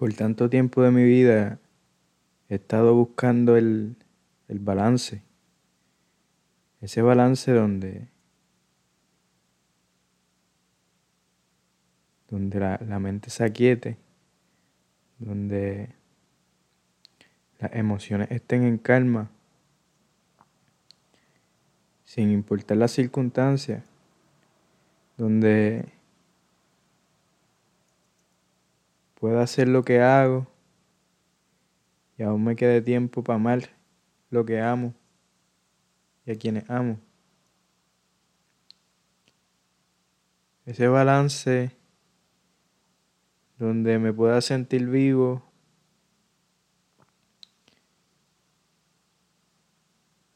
Por tanto tiempo de mi vida he estado buscando el, el balance. Ese balance donde, donde la, la mente se aquiete, donde las emociones estén en calma, sin importar las circunstancias, donde pueda hacer lo que hago y aún me quede tiempo para amar lo que amo y a quienes amo. Ese balance donde me pueda sentir vivo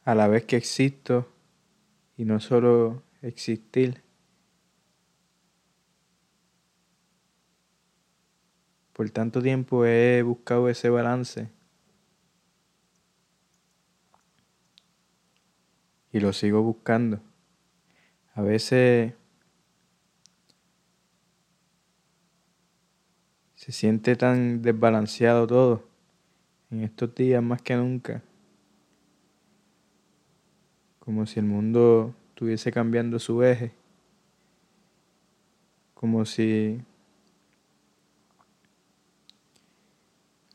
a la vez que existo y no solo existir. Por tanto tiempo he buscado ese balance y lo sigo buscando. A veces se siente tan desbalanceado todo en estos días más que nunca. Como si el mundo estuviese cambiando su eje. Como si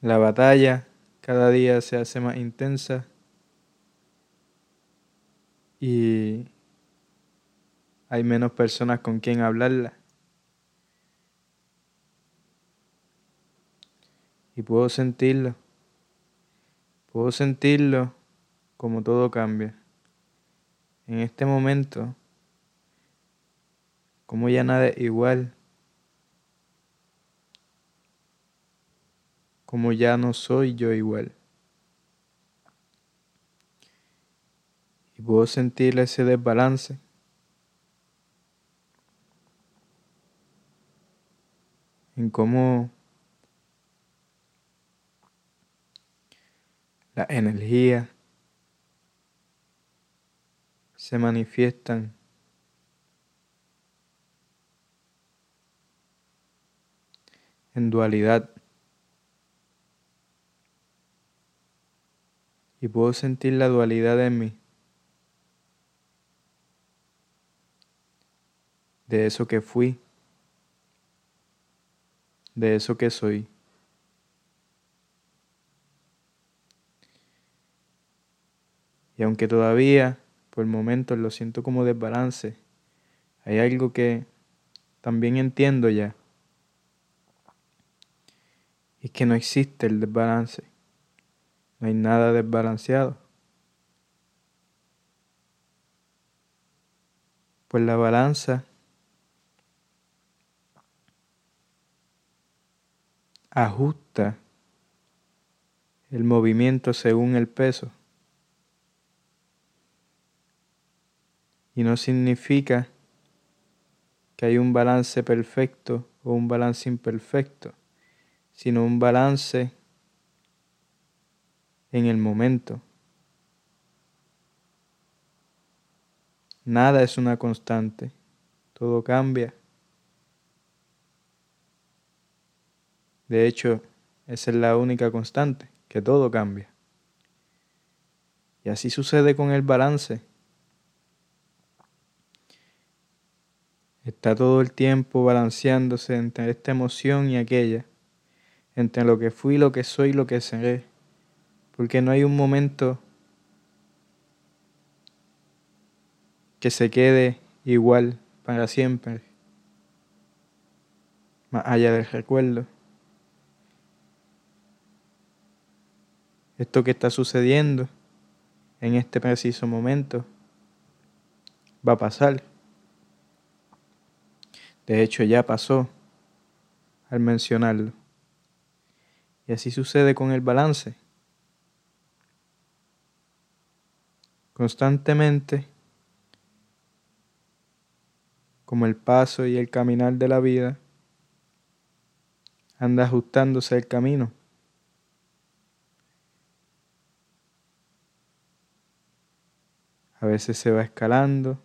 la batalla cada día se hace más intensa y hay menos personas con quien hablarla. Y puedo sentirlo. Puedo sentirlo como todo cambia. En este momento, como ya nada es igual. Como ya no soy yo igual. y puedo sentir ese desbalance. En cómo la energía se manifiestan en dualidad. Y puedo sentir la dualidad en mí. de eso que fui, de eso que soy. Y aunque todavía por momentos lo siento como desbalance, hay algo que también entiendo ya. Y es que no existe el desbalance. No hay nada desbalanceado. Pues la balanza ajusta el movimiento según el peso. Y no significa que hay un balance perfecto o un balance imperfecto, sino un balance en el momento. Nada es una constante, todo cambia. De hecho, esa es la única constante, que todo cambia. Y así sucede con el balance. Está todo el tiempo balanceándose entre esta emoción y aquella, entre lo que fui, lo que soy lo que seré, porque no hay un momento que se quede igual para siempre, más allá del recuerdo. esto que está sucediendo en este preciso momento va a pasar. De hecho, ya pasó al mencionarlo. Y así sucede con el balance. Constantemente, como el paso y el caminar de la vida, anda ajustándose el camino. A veces se va escalando,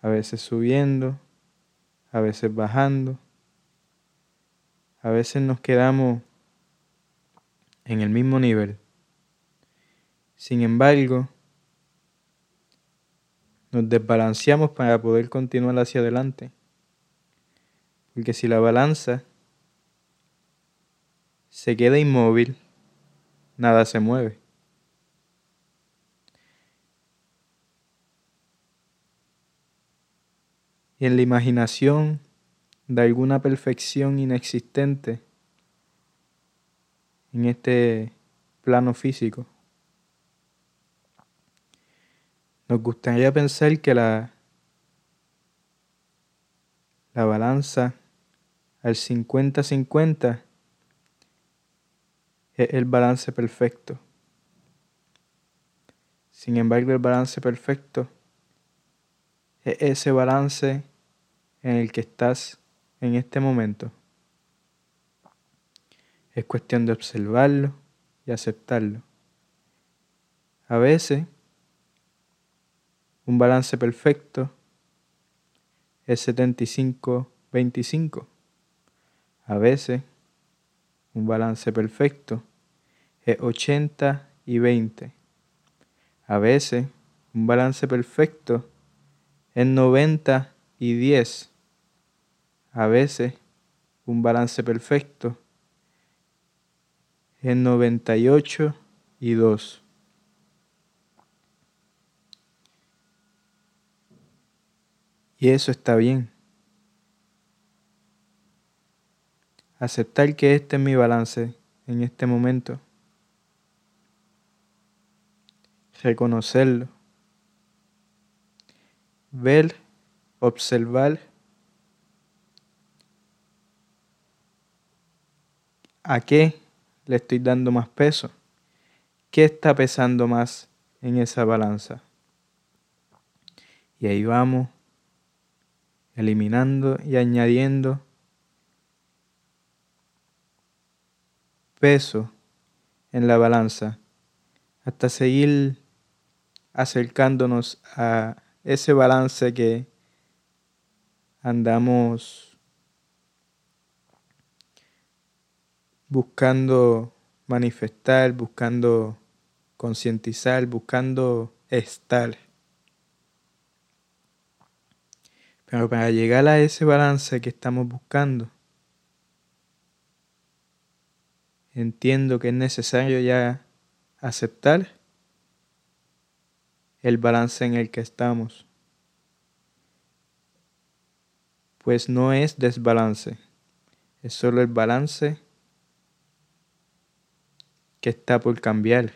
a veces subiendo, a veces bajando. A veces nos quedamos en el mismo nivel. Sin embargo, nos desbalanceamos para poder continuar hacia adelante. Porque si la balanza se queda inmóvil, nada se mueve. Y en la imaginación de alguna perfección inexistente en este plano físico. Nos gustaría pensar que la, la balanza al 50-50 es el balance perfecto. Sin embargo, el balance perfecto es ese balance en el que estás en este momento. Es cuestión de observarlo y aceptarlo. A veces, un balance perfecto es 75-25. A veces, un balance perfecto es 80 y 20. A veces, un balance perfecto es 90 y 10. A veces, un balance perfecto es 98 y 2. Y eso está bien. aceptar que este es mi balance en este momento, reconocerlo, ver, observar a qué le estoy dando más peso, qué está pesando más en esa balanza. Y ahí vamos eliminando y añadiendo peso en la balanza hasta seguir acercándonos a ese balance que andamos buscando manifestar, buscando concientizar, buscando estar. Pero para llegar a ese balance que estamos buscando, entiendo que es necesario ya aceptar el balance en el que estamos. Pues no es desbalance, es solo el balance que está por cambiar.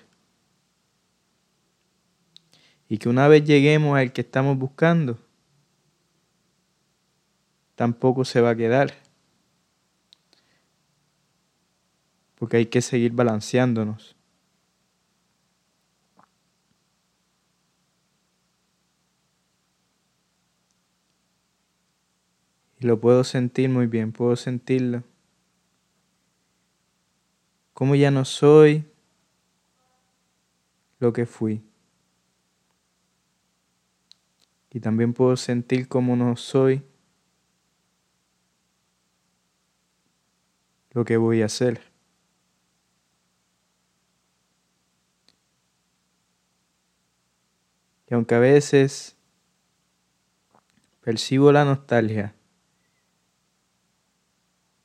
Y que una vez lleguemos al que estamos buscando, tampoco se va a quedar. porque hay que seguir balanceándonos. Y lo puedo sentir muy bien, puedo sentirlo. Como ya no soy lo que fui. Y también puedo sentir cómo no soy lo que voy a hacer. Y aunque a veces percibo la nostalgia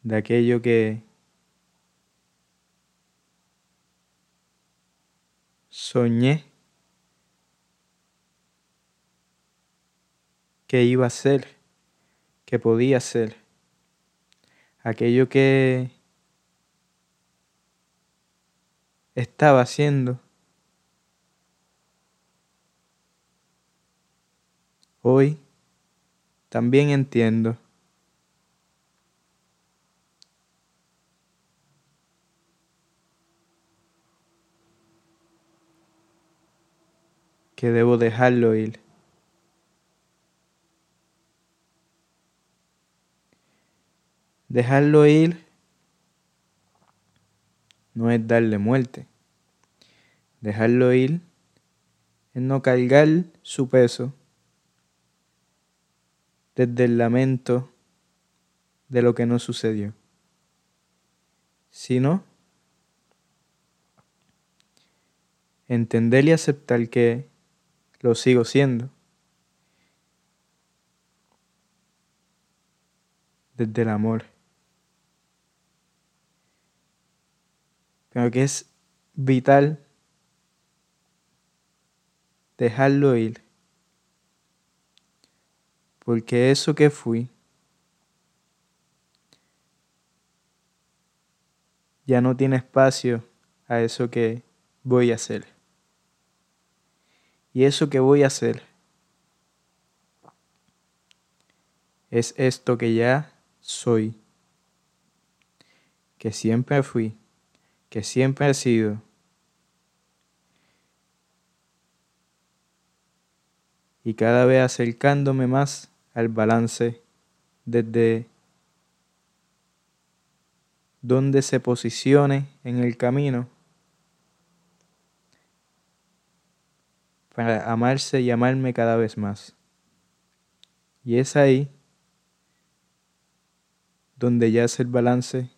de aquello que soñé que iba a ser, que podía ser, aquello que estaba haciendo Hoy también entiendo que debo dejarlo ir. Dejarlo ir no es darle muerte. Dejarlo ir es no cargar su peso desde el lamento de lo que no sucedió, sino entender y aceptar que lo sigo siendo. Desde el amor. Que es vital dejarlo ir. Porque eso que fui ya no tiene espacio a eso que voy a hacer. Y eso que voy a hacer es esto que ya soy, que siempre fui, que siempre he sido. Y cada vez acercándome más al balance desde donde se posicione en el camino para amarse y amarme cada vez más. Y es ahí donde ya es el balance